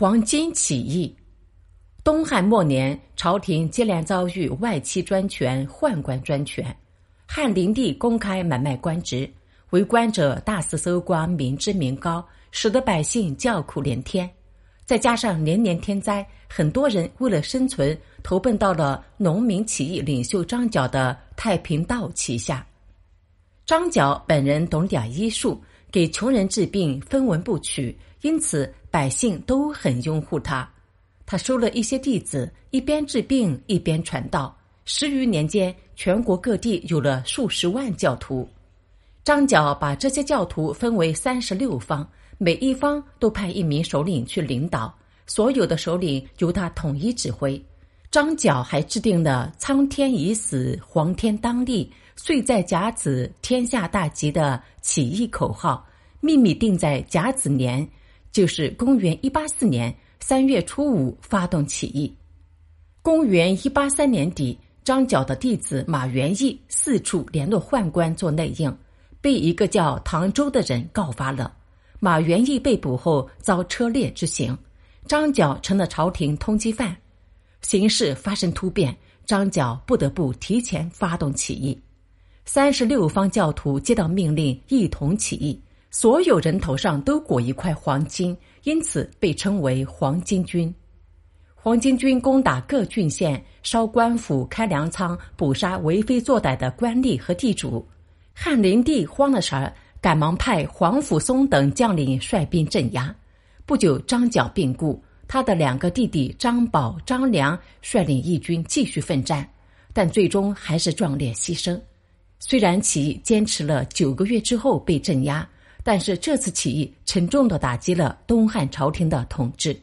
黄巾起义。东汉末年，朝廷接连遭遇外戚专权、宦官专权，汉灵帝公开买卖官职，为官者大肆搜刮民脂民膏，使得百姓叫苦连天。再加上连年天灾，很多人为了生存，投奔到了农民起义领袖张角的太平道旗下。张角本人懂点医术，给穷人治病分文不取，因此百姓都很拥护他。他收了一些弟子，一边治病一边传道。十余年间，全国各地有了数十万教徒。张角把这些教徒分为三十六方，每一方都派一名首领去领导，所有的首领由他统一指挥。张角还制定了“苍天已死，黄天当立，岁在甲子，天下大吉”的起义口号，秘密定在甲子年，就是公元一八四年。三月初五发动起义。公元一八三年底，张角的弟子马元义四处联络宦官做内应，被一个叫唐周的人告发了。马元义被捕后遭车裂之刑，张角成了朝廷通缉犯。形势发生突变，张角不得不提前发动起义。三十六方教徒接到命令，一同起义。所有人头上都裹一块黄金，因此被称为黄巾军。黄巾军攻打各郡县，烧官府、开粮仓，捕杀为非作歹的官吏和地主。汉灵帝慌了神儿，赶忙派黄甫松等将领率兵镇压。不久，张角病故，他的两个弟弟张宝、张良率领义军继续奋战，但最终还是壮烈牺牲。虽然起义坚持了九个月之后被镇压。但是这次起义沉重的打击了东汉朝廷的统治。